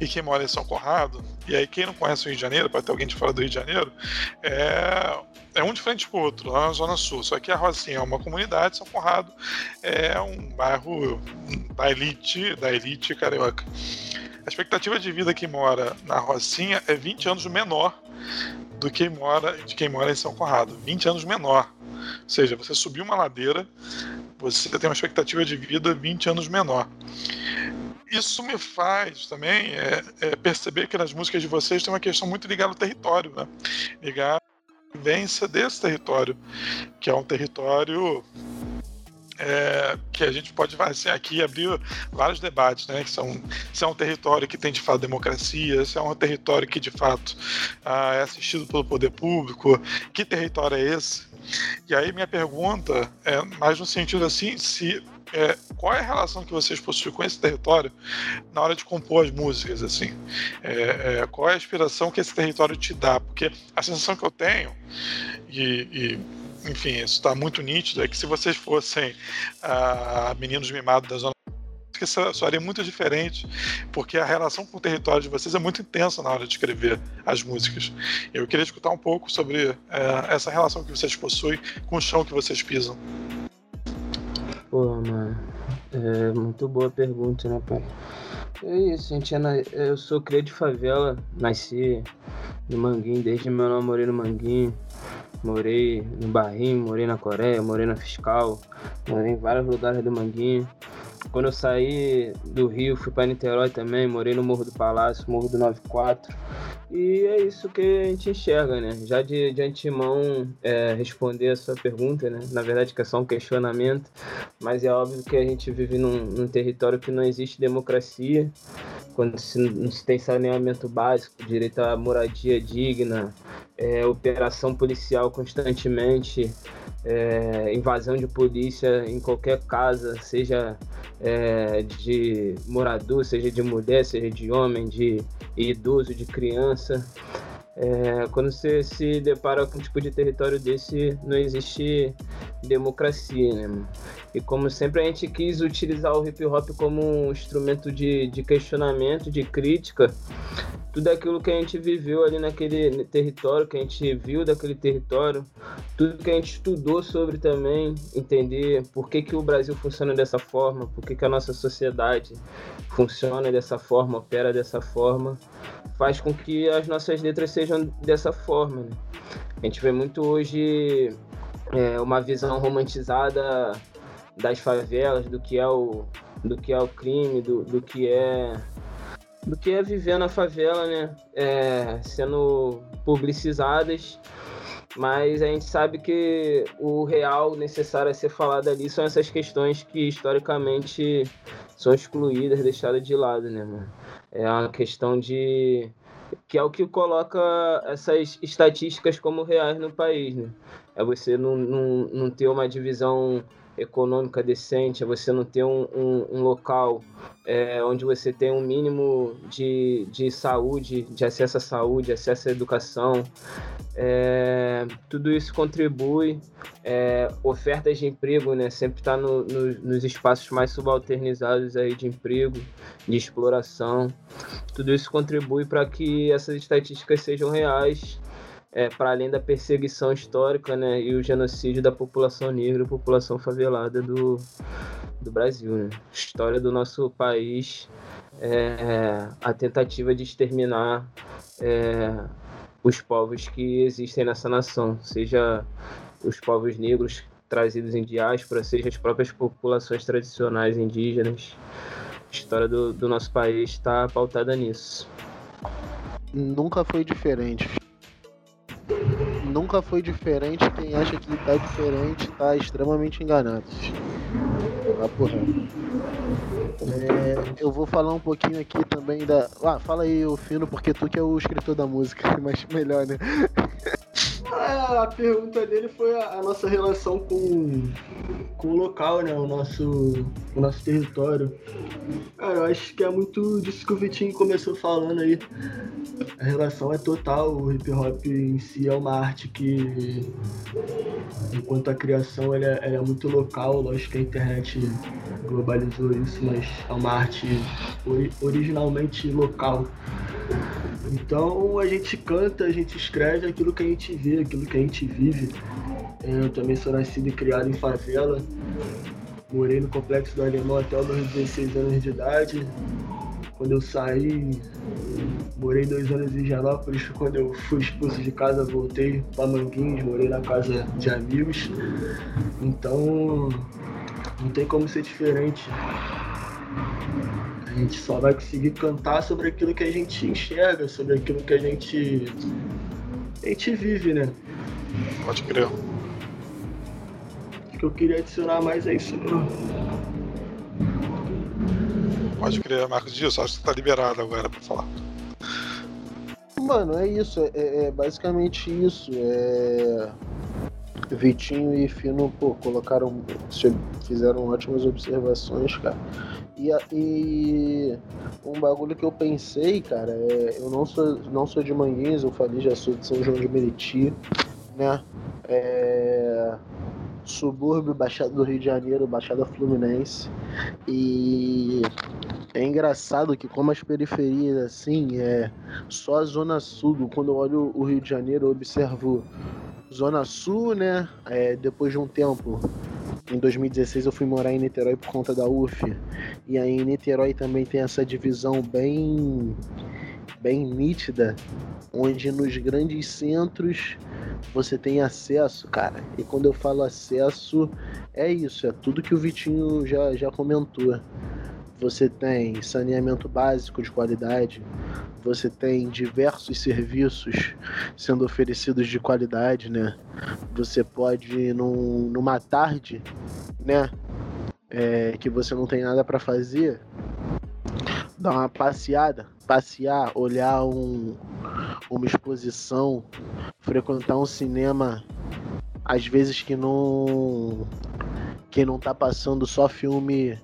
e quem mora em São Conrado, e aí quem não conhece o Rio de Janeiro, pode ter alguém de fora do Rio de Janeiro, é, é um de frente pro outro, lá na Zona Sul. Só que a Rocinha é uma comunidade, São Conrado é um bairro da elite, da elite carioca. A expectativa de vida que mora na Rocinha é 20 anos menor do que mora, de quem mora em São Conrado. 20 anos menor. Ou seja, você subiu uma ladeira, você tem uma expectativa de vida 20 anos menor isso me faz também é, é, perceber que nas músicas de vocês tem uma questão muito ligada ao território, né? Ligada à vivência desse território, que é um território é, que a gente pode assim, aqui abrir vários debates, né? Que são, se é um território que tem de fato democracia, se é um território que de fato ah, é assistido pelo poder público, que território é esse? E aí minha pergunta é mais no sentido assim, se é, qual é a relação que vocês possuem com esse território na hora de compor as músicas, assim? É, é, qual é a inspiração que esse território te dá? Porque a sensação que eu tenho, e, e enfim, isso está muito nítido, é que se vocês fossem ah, meninos mimados da zona que soaria muito diferente, porque a relação com o território de vocês é muito intensa na hora de escrever as músicas. Eu queria escutar um pouco sobre é, essa relação que vocês possuem com o chão que vocês pisam. Pô, mano, é muito boa pergunta, né, pai? É isso, gente. Eu sou cria de favela, nasci no Manguinho, desde meu namorei no Manguinho. morei no Barrim, morei na Coreia, morei na Fiscal, morei em vários lugares do Manguinho. Quando eu saí do Rio, fui para Niterói também, morei no Morro do Palácio, Morro do 94. E é isso que a gente enxerga, né? Já de, de antemão é, responder a sua pergunta, né? Na verdade que é só um questionamento, mas é óbvio que a gente vive num, num território que não existe democracia, quando se, não se tem saneamento básico, direito à moradia digna, é, operação policial constantemente, é, invasão de polícia em qualquer casa, seja é, de morador, seja de mulher, seja de homem, de idoso, de criança. É, quando você se depara com um tipo de território desse, não existe democracia, né? E como sempre a gente quis utilizar o hip hop como um instrumento de, de questionamento, de crítica, tudo aquilo que a gente viveu ali naquele território, que a gente viu daquele território, tudo que a gente estudou sobre também, entender por que, que o Brasil funciona dessa forma, por que, que a nossa sociedade funciona dessa forma, opera dessa forma, faz com que as nossas letras sejam dessa forma. Né? A gente vê muito hoje é, uma visão romantizada das favelas, do que é o, do que é o crime, do, do que é do que é viver na favela, né? É, sendo publicizadas, mas a gente sabe que o real necessário a ser falado ali são essas questões que historicamente são excluídas, deixadas de lado, né, mano? É uma questão de que é o que coloca essas estatísticas como reais no país, né? É você não, não, não ter uma divisão econômica decente, é você não ter um, um, um local é, onde você tem um mínimo de, de saúde, de acesso à saúde, acesso à educação. É, tudo isso contribui. É, ofertas de emprego, né? Sempre está no, no, nos espaços mais subalternizados aí de emprego, de exploração. Tudo isso contribui para que essas estatísticas sejam reais é, para além da perseguição histórica né, e o genocídio da população negra, população favelada do, do Brasil. Né? História do nosso país, é, a tentativa de exterminar é, os povos que existem nessa nação, seja os povos negros trazidos em diáspora, seja as próprias populações tradicionais indígenas. A história do, do nosso país está pautada nisso. Nunca foi diferente nunca foi diferente. Quem acha que tá diferente tá extremamente enganado. Tá porra. É, eu vou falar um pouquinho aqui também da. Ah, fala aí, o Fino, porque tu que é o escritor da música, mas melhor, né? A pergunta dele foi a, a, nossa relação com, com o local, né? O nosso, o nosso território. Cara, eu acho que é muito disso que o Vitinho começou falando aí. A relação é total, o hip hop em si é uma arte que, enquanto a criação ela é, ela é muito local, lógico que a internet globalizou isso, mas é uma arte ori originalmente local. Então a gente canta, a gente escreve aquilo que a gente vê, aquilo que a gente vive. Eu também sou nascido e criado em favela. Morei no Complexo do Alemão até os meus 16 anos de idade. Quando eu saí, morei dois anos em Janópolis. Quando eu fui expulso de casa, voltei para Manguinhos, morei na casa de amigos. Então, não tem como ser diferente. A gente só vai conseguir cantar sobre aquilo que a gente enxerga, sobre aquilo que a gente, a gente vive, né? Pode crer. O que eu queria adicionar mais é isso, não. Pode crer, Marcos Dias, acho que tá liberado agora pra falar. Mano, é isso, é, é basicamente isso. É... Vitinho e Fino, pô, colocaram, fizeram ótimas observações, cara. E, e um bagulho que eu pensei, cara, é, eu não sou, não sou de Manguinhos, eu falei, já sou de São João de Meriti, né? É, subúrbio, Baixada do Rio de Janeiro, Baixada Fluminense. E é engraçado que como as periferias assim, é só a zona sul, quando eu olho o Rio de Janeiro, eu observo zona sul, né? É, depois de um tempo em 2016 eu fui morar em Niterói por conta da UF. E aí em Niterói também tem essa divisão bem bem nítida, onde nos grandes centros você tem acesso, cara. E quando eu falo acesso, é isso, é tudo que o Vitinho já, já comentou. Você tem saneamento básico de qualidade, você tem diversos serviços sendo oferecidos de qualidade, né? Você pode, num, numa tarde, né? É, que você não tem nada para fazer, dar uma passeada, passear, olhar um, uma exposição, frequentar um cinema, às vezes que não que não tá passando só filme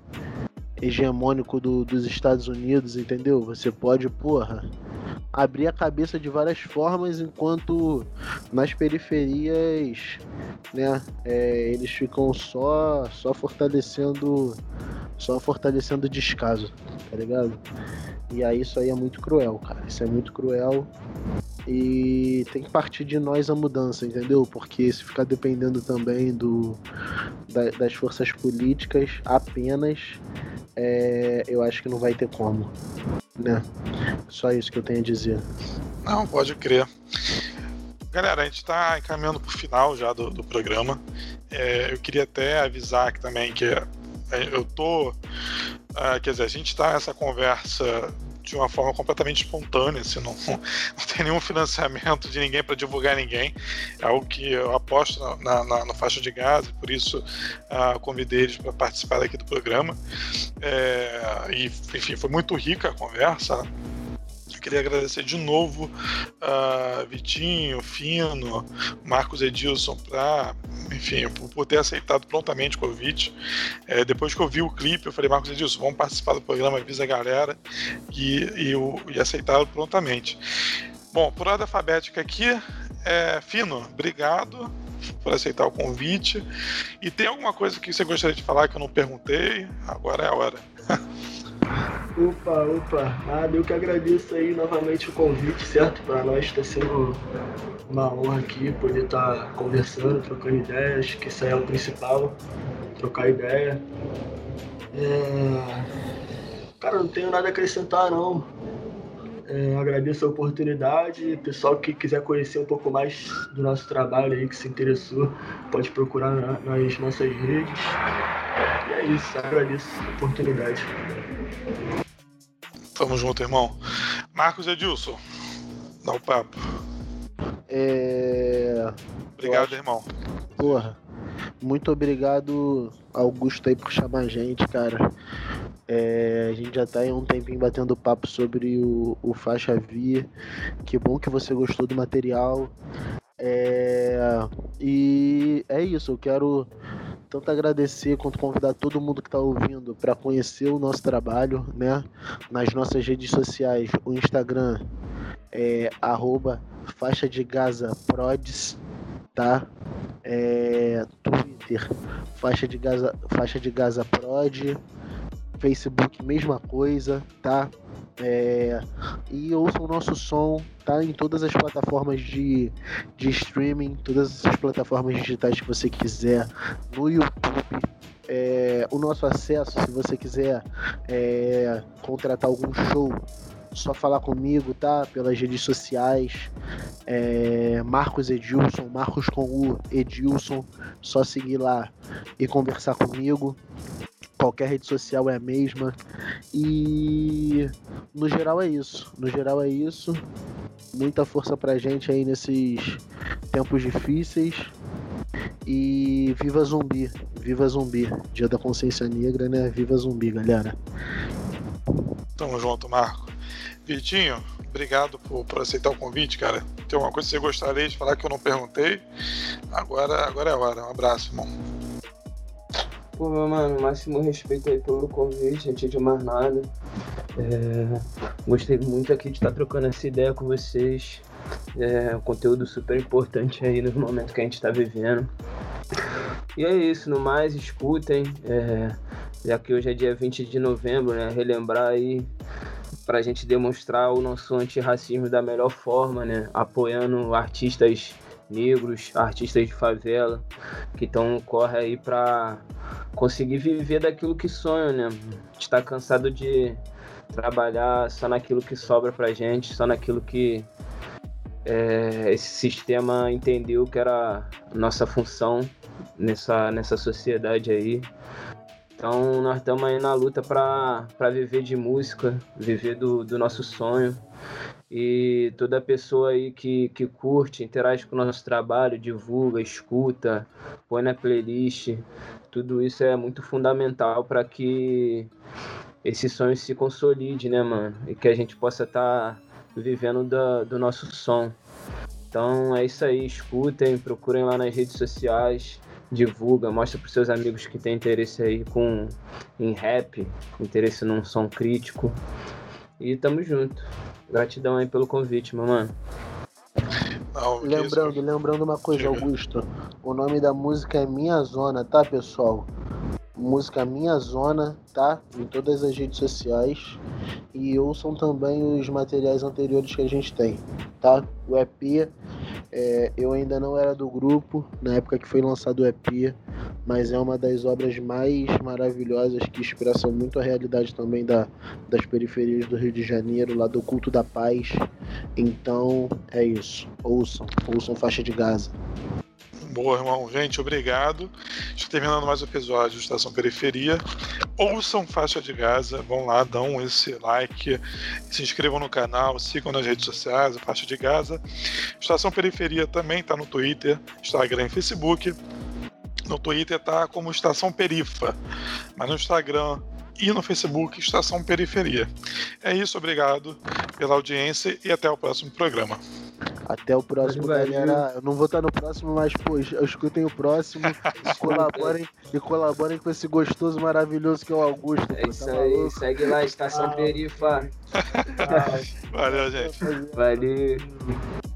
hegemônico do, dos Estados Unidos, entendeu? Você pode, porra, abrir a cabeça de várias formas, enquanto nas periferias, né, é, eles ficam só, só fortalecendo, só fortalecendo o descaso, tá ligado? E aí isso aí é muito cruel, cara. Isso é muito cruel. E tem que partir de nós a mudança, entendeu? Porque se ficar dependendo também do, da, das forças políticas apenas, é, eu acho que não vai ter como. Né? Só isso que eu tenho a dizer. Não, pode crer. Galera, a gente está encaminhando para o final já do, do programa. É, eu queria até avisar aqui também que é, eu tô. Uh, quer dizer, a gente está nessa conversa de uma forma completamente espontânea, assim, não, não tem nenhum financiamento de ninguém para divulgar ninguém. É algo que eu aposto na, na, na faixa de gás, e por isso uh, convidei eles para participar aqui do programa. É, e, enfim, foi muito rica a conversa. Queria agradecer de novo a uh, Vitinho, Fino, Marcos Edilson, pra, enfim, por, por ter aceitado prontamente o convite. É, depois que eu vi o clipe, eu falei, Marcos Edilson, vamos participar do programa, avisa a galera, e, e, e aceitaram prontamente. Bom, por ordem alfabética aqui, é, Fino, obrigado por aceitar o convite. E tem alguma coisa que você gostaria de falar que eu não perguntei? Agora é a hora. Opa, opa, nada, eu que agradeço aí novamente o convite, certo? Para nós está sendo uma honra aqui poder estar tá conversando, trocando ideias, que isso aí é o principal, trocar ideia. É... Cara, não tenho nada a acrescentar não. É, agradeço a oportunidade. Pessoal que quiser conhecer um pouco mais do nosso trabalho aí, que se interessou, pode procurar nas nossas redes. E é isso, agradeço a oportunidade. Tamo junto, irmão. Marcos Edilson, dá o um papo. É. Obrigado, acho... irmão. Porra, muito obrigado, Augusto, aí, por chamar a gente, cara. É, a gente já tá aí um tempinho batendo papo sobre o, o Faixa V. Que bom que você gostou do material. É, e é isso, eu quero tanto agradecer quanto convidar todo mundo que está ouvindo para conhecer o nosso trabalho, né? Nas nossas redes sociais, o Instagram é arroba faixa de Gaza tá? É, Twitter, faixa de Gaza, faixa de Gaza Prod, Facebook, mesma coisa, tá? É, e ouçam o nosso som, tá? Em todas as plataformas de, de streaming, todas as plataformas digitais que você quiser, no YouTube. É, o nosso acesso, se você quiser é, contratar algum show, só falar comigo, tá? Pelas redes sociais. É, Marcos Edilson, Marcos com U, Edilson. Só seguir lá e conversar comigo qualquer rede social é a mesma. E no geral é isso. No geral é isso. Muita força pra gente aí nesses tempos difíceis. E viva zumbi, viva zumbi. Dia da consciência negra, né? Viva zumbi, galera. Tamo junto, Marco. Vitinho, obrigado por, por aceitar o convite, cara. Tem alguma coisa que você gostaria de falar que eu não perguntei? Agora, agora é a hora. Um abraço, irmão. Pô, meu mano, máximo respeito aí pelo convite, antes de mais nada. É, gostei muito aqui de estar trocando essa ideia com vocês. É um conteúdo super importante aí no momento que a gente está vivendo. E é isso, no mais, escutem. É, já que hoje é dia 20 de novembro, né? Relembrar aí para a gente demonstrar o nosso antirracismo da melhor forma, né? Apoiando artistas negros, artistas de favela, que estão corre aí para conseguir viver daquilo que sonham, né? Está cansado de trabalhar só naquilo que sobra pra gente, só naquilo que é, esse sistema entendeu que era nossa função nessa, nessa sociedade aí. Então nós estamos aí na luta para viver de música, viver do, do nosso sonho. E toda pessoa aí que, que curte, interage com o nosso trabalho, divulga, escuta, põe na playlist, tudo isso é muito fundamental para que esse sonho se consolide, né, mano? E que a gente possa estar tá vivendo da, do nosso som. Então é isso aí, escutem, procurem lá nas redes sociais, divulga, mostra para seus amigos que tem interesse aí com em rap, interesse num som crítico. E tamo junto. Gratidão aí pelo convite, meu mano. Não, lembrando, isso... lembrando uma coisa, Augusto. O nome da música é Minha Zona, tá, pessoal? Música Minha Zona, tá? Em todas as redes sociais. E ouçam também os materiais anteriores que a gente tem, tá? O EP é, eu ainda não era do grupo na época que foi lançado o EP, mas é uma das obras mais maravilhosas que expressam muito a realidade também da, das periferias do Rio de Janeiro, lá do culto da paz. Então é isso. Ouçam, ouçam faixa de Gaza. Boa, irmão. Gente, obrigado. Estou terminando mais um episódio de Estação Periferia. Ouçam Faixa de Gaza, vão lá, dão esse like, se inscrevam no canal, sigam nas redes sociais, Faixa de Gaza. Estação Periferia também está no Twitter, Instagram e Facebook. No Twitter está como Estação Perifa, mas no Instagram e no Facebook Estação Periferia. É isso, obrigado pela audiência e até o próximo programa. Até o próximo, galera. Eu não vou estar no próximo, mas, pô, escutem o próximo e colaborem, e colaborem com esse gostoso, maravilhoso que é o Augusto. É isso tá aí, maluco? segue lá, Estação ah. Perifa. Valeu, gente. Valeu.